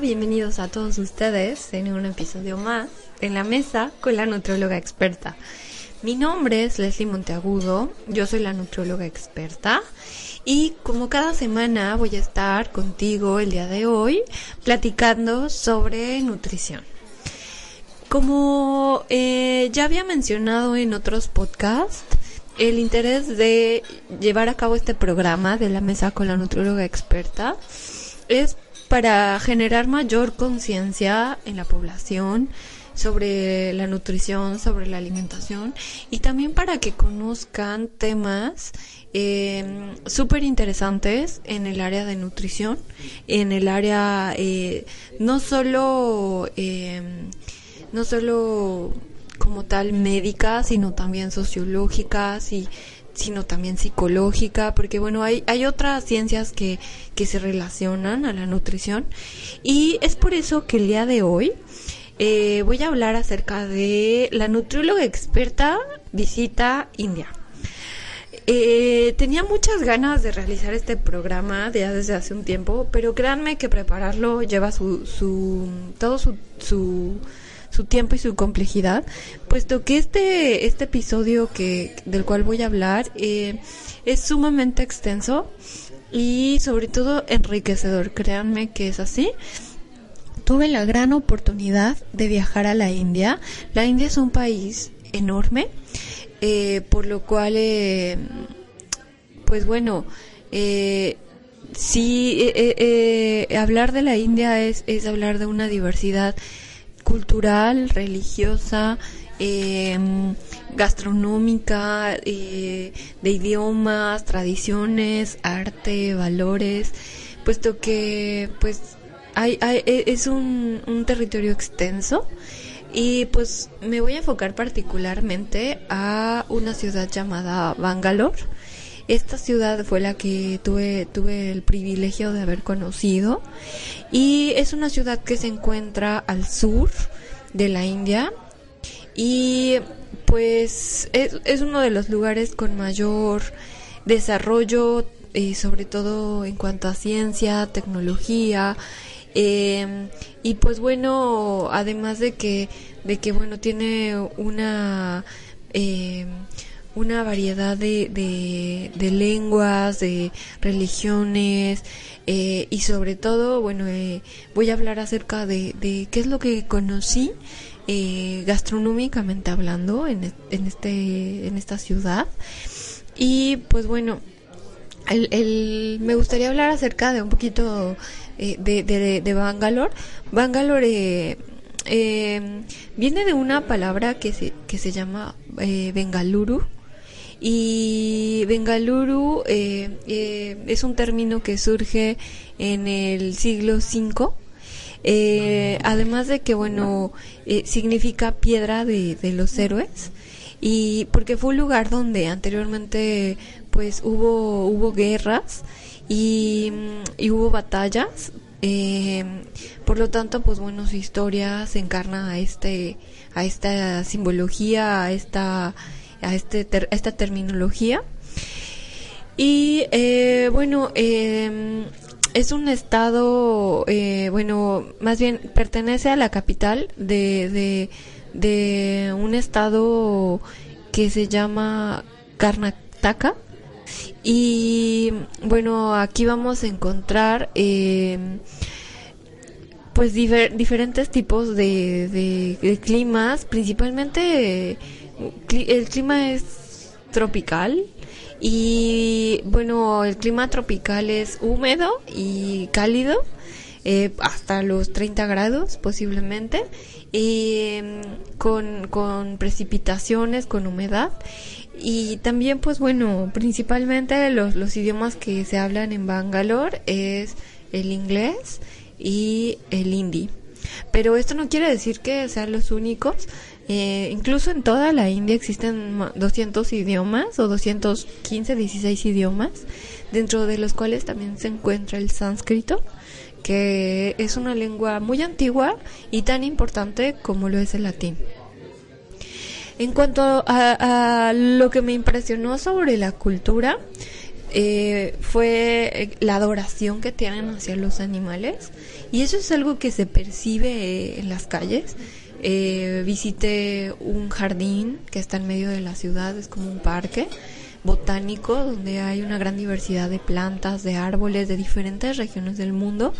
Bienvenidos a todos ustedes en un episodio más en la mesa con la nutrióloga experta. Mi nombre es Leslie Monteagudo, yo soy la nutrióloga experta y como cada semana voy a estar contigo el día de hoy platicando sobre nutrición. Como eh, ya había mencionado en otros podcasts, el interés de llevar a cabo este programa de la mesa con la nutrióloga experta es para generar mayor conciencia en la población sobre la nutrición, sobre la alimentación y también para que conozcan temas eh, súper interesantes en el área de nutrición, en el área eh, no solo eh, no solo como tal médica, sino también sociológica, y sino también psicológica, porque bueno, hay, hay otras ciencias que, que se relacionan a la nutrición y es por eso que el día de hoy eh, voy a hablar acerca de la nutrióloga experta visita India. Eh, tenía muchas ganas de realizar este programa ya desde hace un tiempo, pero créanme que prepararlo lleva su, su todo su, su, su tiempo y su complejidad, puesto que este, este episodio que, del cual voy a hablar eh, es sumamente extenso y sobre todo enriquecedor. Créanme que es así tuve la gran oportunidad de viajar a la India. La India es un país enorme, eh, por lo cual, eh, pues bueno, eh, sí, hablar de la India es, es hablar de una diversidad cultural, religiosa, gastronómica, de idiomas, tradiciones, arte, valores, puesto que pues e, es un, un territorio extenso y pues me voy a enfocar particularmente a una ciudad llamada Bangalore. Esta ciudad fue la que tuve, tuve el privilegio de haber conocido. Y es una ciudad que se encuentra al sur de la India. Y pues es, es uno de los lugares con mayor desarrollo y sobre todo en cuanto a ciencia, tecnología eh, y pues bueno, además de que, de que bueno, tiene una, eh, una variedad de, de, lenguas, de religiones, eh, y sobre todo, bueno, eh, voy a hablar acerca de, de qué es lo que conocí eh, gastronómicamente hablando en, en, este, en esta ciudad. Y pues bueno, el, me gustaría hablar acerca de un poquito eh, de, de, Bangalore. Bangalore eh, eh, viene de una palabra que se, que se llama Bengaluru. Y Bengaluru es un término que surge en el siglo V. además de que, bueno, significa piedra de, de los héroes y porque fue un lugar donde anteriormente pues hubo hubo guerras y, hubo batallas. Eh, por lo tanto, pues bueno, su historia se encarna a este, a esta simbología, a esta, a este, esta terminología. Y eh, bueno, em, es un estado, eh, bueno, más bien pertenece a la capital de, de, de un estado que se llama Karnataka y bueno, aquí vamos a encontrar eh, pues diferentes tipos de, climas, principalmente el clima es tropical y bueno, el clima tropical es húmedo y cálido. Eh, hasta los 30 grados posiblemente mm, con, con precipitaciones, con humedad y también, pues bueno, principalmente los, los idiomas que se hablan en Bangalore es el inglés y el hindi. Pero esto no quiere decir que sean los únicos. Eh, incluso en toda la India existen 200 idiomas o 215, 16 idiomas, dentro de los cuales también se encuentra el sánscrito, que es una lengua muy antigua y tan importante como lo es el latín. En cuanto a, lo que me impresionó sobre la cultura, eh, fue eh, la adoración que tienen hacia los animales y eso es algo que se percibe eh, en las calles. Visité un jardín que está en medio de la ciudad, es como un parque botánico donde hay una gran diversidad de plantas, de árboles de diferentes regiones del mundo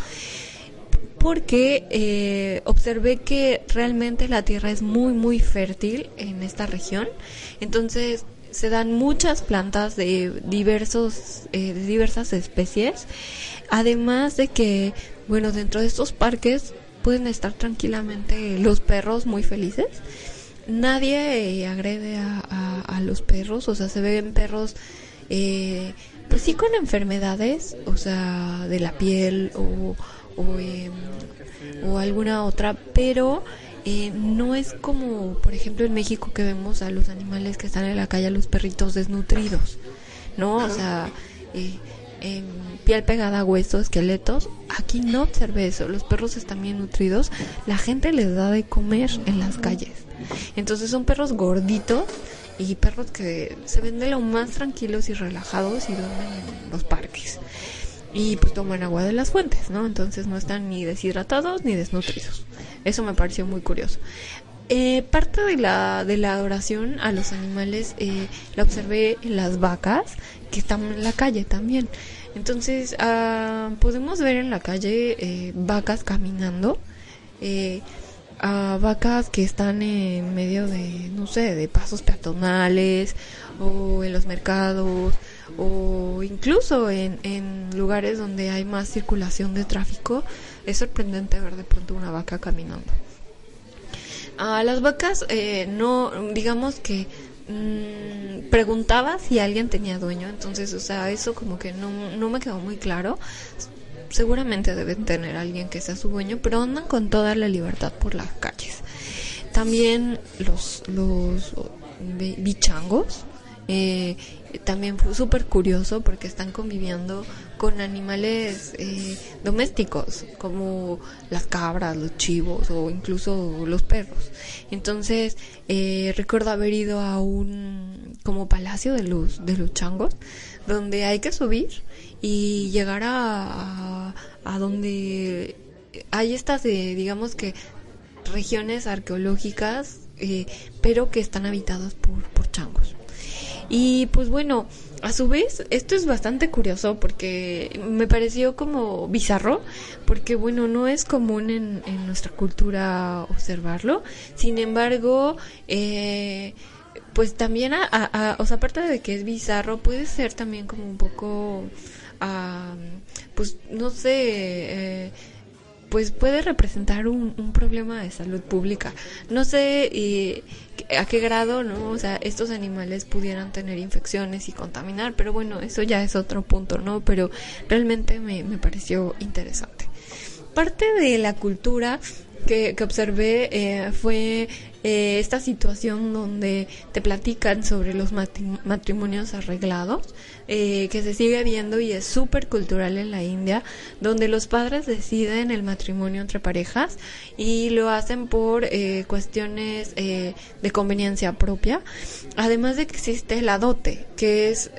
porque observé que realmente la tierra es muy muy fértil en esta región. Entonces se dan muchas plantas de diversos eh, de diversas especies. Además de que bueno dentro de estos parques pueden estar tranquilamente los perros muy felices nadie eh, agrede a, los perros o sea se ven perros eh, pues sí con enfermedades o sea de la piel o o, em, o alguna otra pero eh, no es como, por ejemplo, en México que vemos a los animales que están en la calle, a los perritos desnutridos, ¿no? O sea, eh, piel pegada a huesos, esqueletos. Aquí no observé eso. Los perros están bien nutridos. La gente les da de comer en las calles. Entonces son perros gorditos y perros que se ven de lo más tranquilos y relajados y duermen en los parques. Y pues toman agua de las fuentes, ¿no? Entonces no están ni deshidratados ni desnutridos. Eso me pareció muy curioso. Eh, parte de la, de la adoración a los animales eh, la observé en las vacas que están en la calle también. Entonces ah, podemos ver en la calle eh, vacas caminando, a vacas que están en medio de, no sé, de pasos peatonales o en los mercados o incluso en, en lugares donde hay más circulación de tráfico, es sorprendente ver de pronto una vaca caminando. A las vacas eh, no, digamos que mm, preguntaba si alguien tenía dueño, entonces, o sea, eso como que no, no me quedó muy claro. Seguramente deben tener alguien que sea su dueño, pero andan con toda la libertad por las calles. También los, los bichangos, eh, también fue súper curioso porque están conviviendo con animales eh, domésticos como las cabras, los chivos o incluso los perros. Entonces eh, recuerdo haber ido a un como palacio de los de los changos donde hay que subir y llegar a, a, donde hay estas de, digamos que regiones arqueológicas eh, pero que están habitadas por, por changos. Y pues bueno, a su vez, esto es bastante curioso porque me pareció como bizarro, porque bueno, no es común en, nuestra cultura observarlo. Sin embargo, eh, pues también, a, o sea, aparte de que es bizarro, puede ser también como un poco, pues no sé, eh, pues puede representar un, un, problema de salud pública. No sé eh, a qué grado, ¿no? O sea, estos animales pudieran tener infecciones y contaminar, pero bueno, eso ya es otro punto, ¿no? Pero realmente me, me pareció interesante. Parte de la cultura que, que observé eh, fue eh, esta situación donde te platican sobre los matrimonios arreglados, eh, que se sigue viendo y es súper cultural en la India, donde los padres deciden el matrimonio entre parejas y lo hacen por eh, cuestiones de conveniencia propia, además de que existe la dote, que es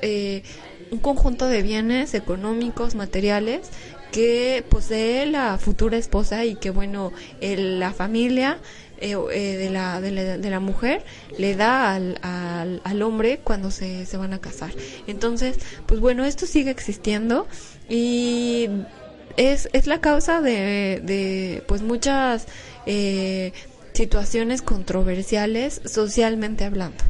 un conjunto de bienes económicos, materiales, que posee la futura esposa y que bueno, la familia eh, eh, de, la, de, la, de, la, mujer le da al, al, al hombre cuando se, se, van a casar. Entonces, pues bueno, esto sigue existiendo y es, es la causa de, de pues muchas eh, situaciones controversiales socialmente hablando.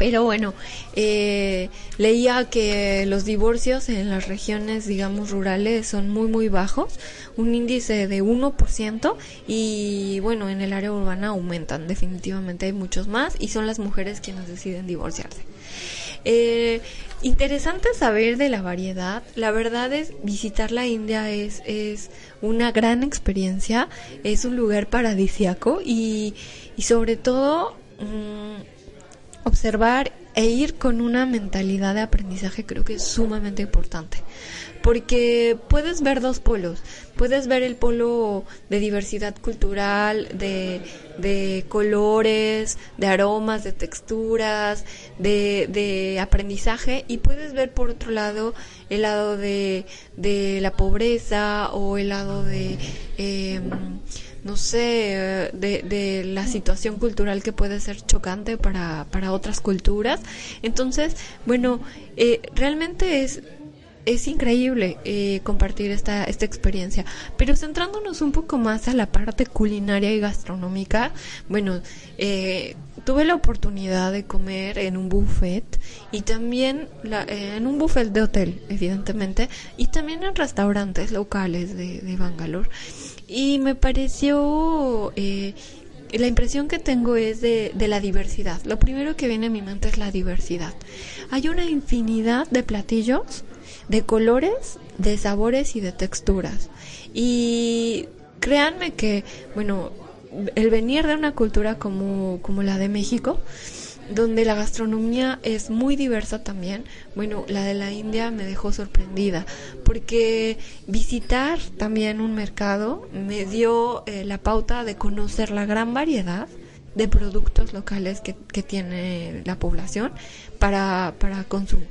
Pero bueno, eh, leía que los divorcios en las regiones, digamos, rurales son muy, muy bajos, un índice de 1%, y bueno, en el área urbana aumentan, definitivamente hay muchos más, y son las mujeres quienes deciden divorciarse. Eh, interesante saber de la variedad. La verdad es visitar la India es, es una gran experiencia, es un lugar paradisiaco y, y sobre todo mmm, observar e ir con una mentalidad de aprendizaje creo que es sumamente importante porque puedes ver dos polos. Puedes ver el polo de diversidad cultural, de, de colores, de aromas, de texturas, de, de aprendizaje y puedes ver por otro lado el lado de, de la pobreza o el lado de... Eh, no sé, de, de, la situación cultural que puede ser chocante para, para otras culturas. Entonces, bueno, eh, realmente es, es increíble eh, compartir esta, esta experiencia. Pero centrándonos un poco más a la parte culinaria y gastronómica, bueno, eh, tuve la oportunidad de comer en un buffet y también la, en un buffet de hotel, evidentemente, y también en restaurantes locales de Bangalore y me pareció eh, la impresión que tengo es de, de, la diversidad. Lo primero que viene a mi mente es la diversidad. Hay una infinidad de platillos, de colores, de sabores y de texturas. Y créanme que, bueno, el venir de una cultura como, como la de México, donde la gastronomía es muy diversa también. Bueno, la de la India me dejó sorprendida porque visitar también un mercado me dio eh, la pauta de conocer la gran variedad de productos locales que, tiene la población para, para consumo.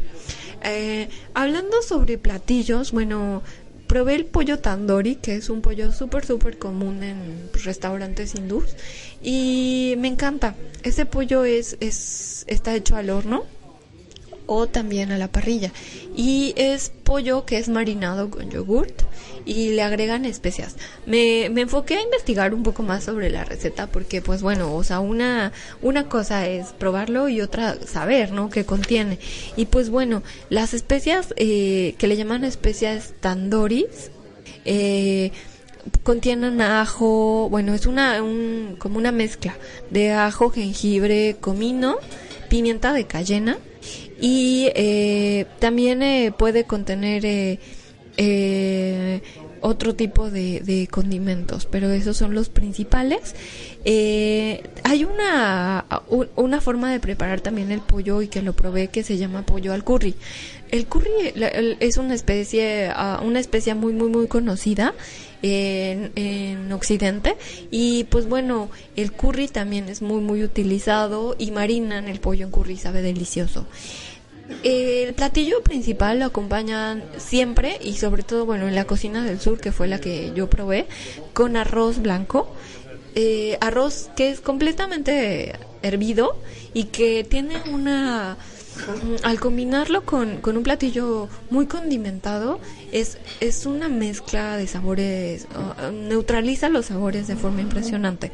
Eh, hablando sobre platillos, bueno, probé el pollo tandoori, que es un pollo súper, súper común en restaurantes hindús. Y me encanta. Ese pollo es, es, está hecho al horno o también a la parrilla. Y es pollo que es marinado con yogurt y le agregan especias. Me, me enfoqué a investigar un poco más sobre la receta porque pues bueno, o sea, una, una cosa es probarlo y otra saber, ¿no? Qué contiene. Y pues bueno, las especias eh, que le llaman especias tandoris, eh, contienen ajo, bueno, es una un, como una mezcla de ajo, jengibre, comino, pimienta de cayena y eh, también eh, puede contener eh, eh, otro tipo de, de, condimentos, pero esos son los principales. Eh, hay una, una forma de preparar también el pollo y que lo probé que se llama pollo al curry. El curry es una especie, ah, una especie muy, muy, muy conocida en, en, Occidente y pues bueno, el curry también es muy, muy utilizado y marinan el pollo en curry, sabe delicioso. El platillo principal lo acompañan siempre y sobre todo, bueno, en la cocina del sur, que fue la que yo probé, con arroz blanco. Eh, arroz que es completamente hervido y que tiene una... Al combinarlo con, con un platillo muy condimentado, es, es una mezcla de sabores, neutraliza los sabores de forma impresionante.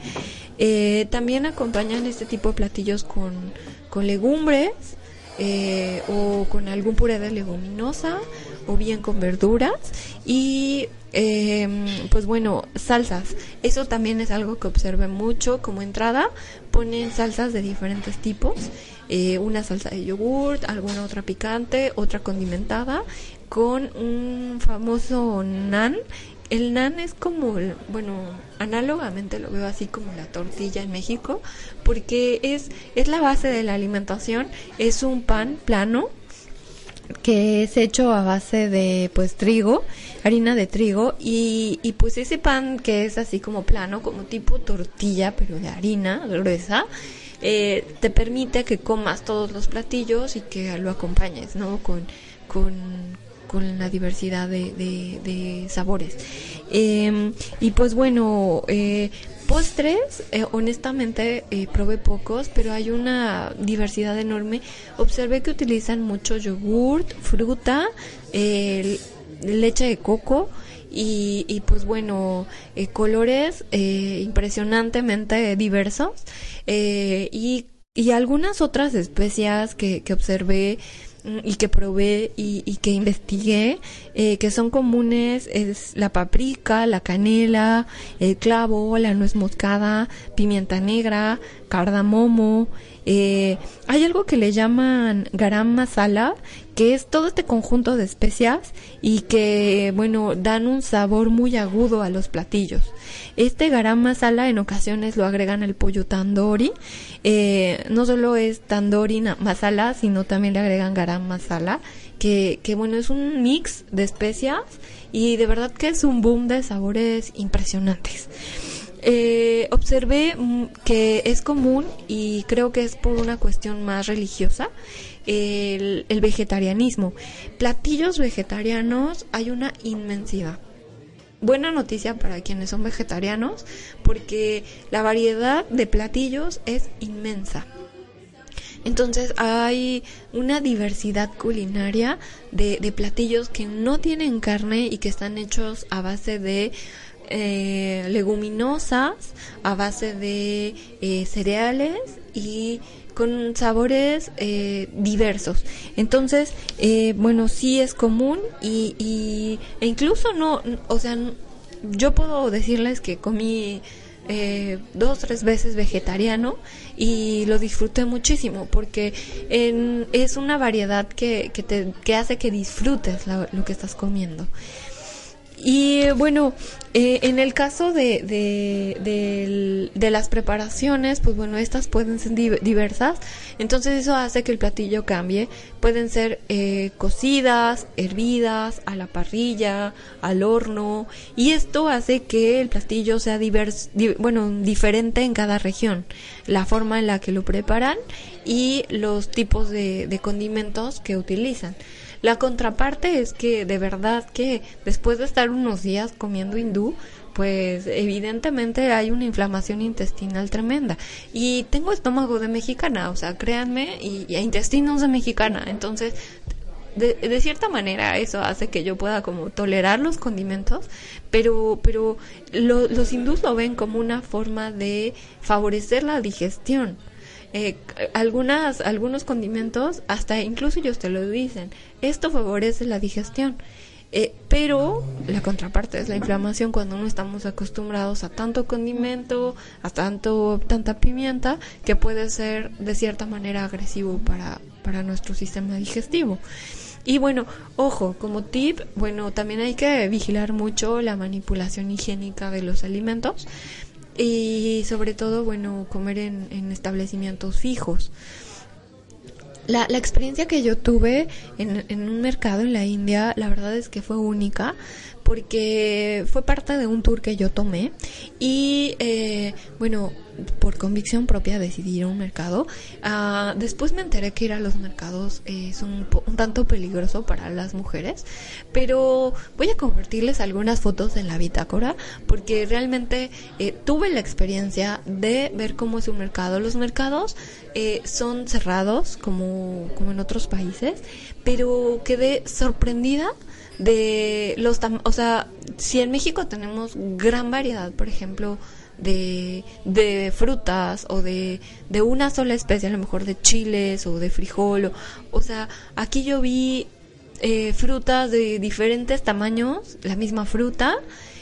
Eh, también acompañan este tipo de platillos con, con legumbres, eh, o con algún puré de leguminosa o bien con verduras y eh, pues bueno salsas. Eso también es algo que observé mucho como entrada. Ponen salsas de diferentes tipos eh, una salsa de yogurt alguna otra picante otra condimentada con un famoso nan el nan es como, bueno, análogamente lo veo así como la tortilla en México, porque es, es la base de la alimentación, es un pan plano que es hecho a base de pues trigo, harina de trigo y, y pues ese pan que es así como plano, como tipo tortilla, pero de harina gruesa, eh, te permite que comas todos los platillos y que lo acompañes, ¿no? Con, con, con la diversidad de, sabores. Eh, y pues bueno, eh, postres, eh, honestamente eh, probé pocos, pero hay una diversidad enorme. Observé que utilizan mucho yogurt, fruta, leche de coco. Y, y pues bueno, eh, colores impresionantemente diversos y, y algunas otras especias que, que observé y que probé y, y que investigué, eh, que son comunes, es la paprika, la canela, el clavo, la nuez moscada, pimienta negra, cardamomo. Eh, hay algo que le llaman garam masala, que es todo este conjunto de especias y que, bueno, dan un sabor muy agudo a los platillos. Este garam masala en ocasiones lo agregan al pollo tandoori. Eh, no solo es tandoori masala, sino también le agregan garam masala que, bueno, es un mix de especias y de verdad que es un boom de sabores impresionantes. Eh, observé mm, que es común y creo que es por una cuestión más religiosa el, el vegetarianismo. Platillos vegetarianos hay una inmensidad buena noticia para quienes son vegetarianos porque la variedad de platillos es inmensa. Entonces hay una diversidad culinaria de, platillos que no tienen carne y que están hechos a base de eh, leguminosas, a base de eh, cereales y con sabores eh, diversos. Entonces, bueno, sí es común y, y, e incluso no, o sea, yo puedo decirles que comí eh, dos tres veces vegetariano y lo disfruté muchísimo porque es una variedad que, que, te, que hace que disfrutes lo que estás comiendo. Y bueno, eh, en el caso de, de, las preparaciones, pues bueno, estas pueden ser diversas, entonces eso hace que el platillo cambie. Pueden ser eh, cocidas, hervidas, a la parrilla, al horno, y esto hace que el platillo sea divers, bueno, diferente en cada región, la forma en la que lo preparan y los tipos de, de condimentos que utilizan. La contraparte es que de verdad que después de estar unos días comiendo hindú, pues evidentemente hay una inflamación intestinal tremenda. Y tengo estómago de mexicana, o sea, créanme, y, intestinos de mexicana. Entonces, de, cierta manera eso hace que yo pueda como tolerar los condimentos, pero, pero los hindús lo ven como una forma de favorecer la digestión. Eh, algunas, algunos condimentos, hasta incluso ellos te lo dicen, esto favorece la digestión. Eh, pero la contraparte es la inflamación cuando no estamos acostumbrados a tanto condimento, a tanto tanta pimienta, que puede ser de cierta manera agresivo para, para nuestro sistema digestivo. Y bueno, ojo, como tip, bueno, también hay que vigilar mucho la manipulación higiénica de los alimentos y sobre todo, bueno, comer en, en establecimientos fijos. La, la, experiencia que yo tuve en, en, un mercado en la India, la verdad es que fue única porque fue parte de un tour que yo tomé y eh, bueno, por convicción propia decidí ir a un mercado. Ah, después me enteré que ir a los mercados es un, un, tanto peligroso para las mujeres, pero voy a compartirles algunas fotos en la bitácora porque realmente eh, tuve la experiencia de ver cómo es un mercado. Los mercados eh, son cerrados como, como en otros países, pero quedé sorprendida de los, o sea, si en México tenemos gran variedad, por ejemplo, de, de frutas o de, de una sola especie, a lo mejor de chiles o de frijol, o, sea, aquí yo vi eh, frutas de diferentes tamaños, la misma fruta,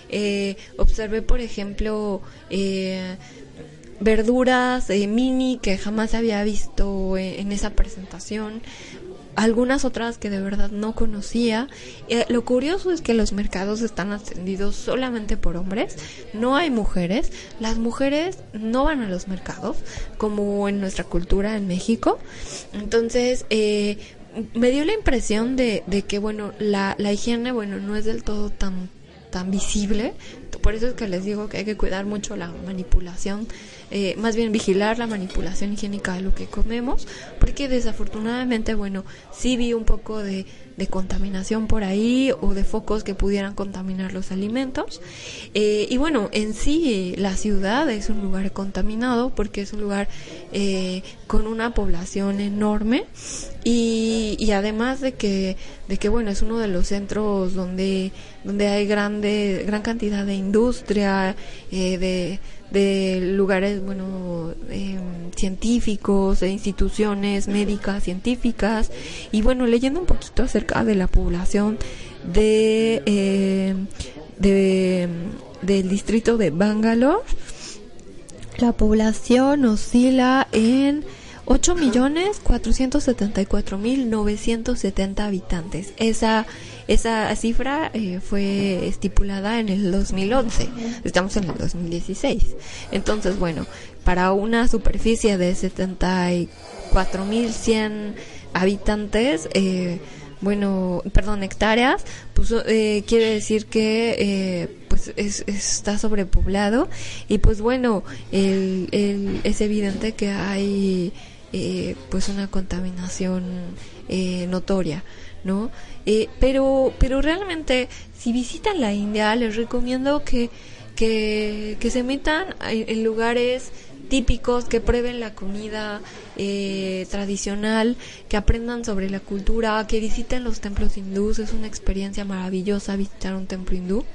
eh, observé, por ejemplo, eh, verduras mini que jamás había visto en esa presentación algunas otras que de verdad no conocía. Eh, lo curioso es que los mercados están atendidos solamente por hombres, no hay mujeres. Las mujeres no van a los mercados, como en nuestra cultura en México. Entonces, eh, me dio la impresión de, de que, bueno, la, la higiene, bueno, no es del todo tan tan visible. Por eso es que les digo que hay que cuidar mucho la manipulación eh, más bien vigilar la manipulación higiénica de lo que comemos, porque desafortunadamente, bueno, sí vi un poco de, de contaminación por ahí o de focos que pudieran contaminar los alimentos. Eh, y bueno, en sí la ciudad es un lugar contaminado porque es un lugar eh, con una población enorme y, además de que, de que bueno, es uno de los centros donde, donde hay grande, gran cantidad de industria, de de lugares, bueno, eh, científicos, de instituciones médicas, científicas, y bueno, leyendo un poquito acerca de la población de, eh, de del distrito de Bangalore, la población oscila en 8.474.970 habitantes. Esa esa cifra eh, fue estipulada en el 2011, estamos en el 2016. Entonces, bueno, para una superficie de 74.100 habitantes, eh, bueno, perdón, hectáreas, pues eh, quiere decir que eh, pues es, está sobrepoblado y pues bueno, el, el, es evidente que hay eh, pues una contaminación notoria, ¿no? pero, pero realmente, si visitan la India, les recomiendo que, que, que se metan en lugares típicos, que prueben la comida eh, tradicional, que aprendan sobre la cultura, que visiten los templos hindús. Es una experiencia maravillosa visitar un templo hindú.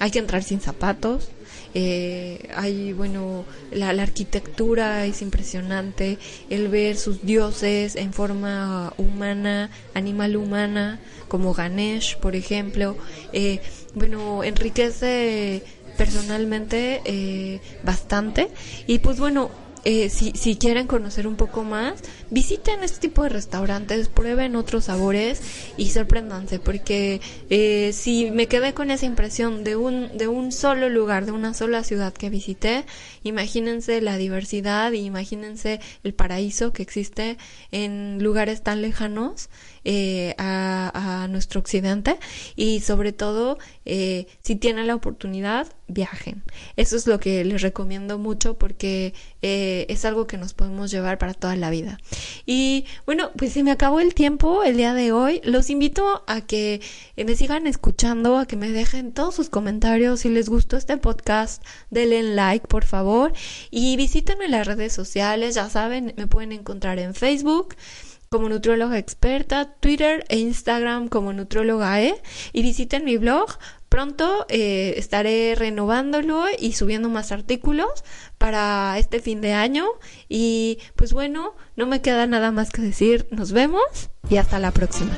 Hay que entrar sin zapatos. Eh, hay, bueno, la, arquitectura es impresionante, el ver sus dioses en forma humana, animal humana, como Ganesh, por ejemplo, eh, bueno, enriquece personalmente eh, bastante. Y pues bueno, eh, si, si quieren conocer un poco más, visiten este tipo de restaurantes, prueben otros sabores y sorpréndanse, porque eh, si me quedé con esa impresión de un, de un solo lugar, de una sola ciudad que visité, imagínense la diversidad imagínense el paraíso que existe en lugares tan lejanos eh, a, nuestro occidente y sobre todo eh, si tienen la oportunidad viajen. Eso es lo que les recomiendo mucho porque eh, es algo que nos podemos llevar para toda la vida. Y bueno pues se me acabó el tiempo el día de hoy. Los invito a que me sigan escuchando a que me dejen todos sus comentarios. Si les gustó este podcast denle like por favor. Y visítenme en las redes sociales. Ya saben me pueden encontrar en Facebook como nutróloga experta, Twitter e Instagram como nutróloga E y visiten mi blog. Pronto eh, estaré renovándolo y subiendo más artículos para este fin de año. Y pues bueno, no me queda nada más que decir. Nos vemos y hasta la próxima.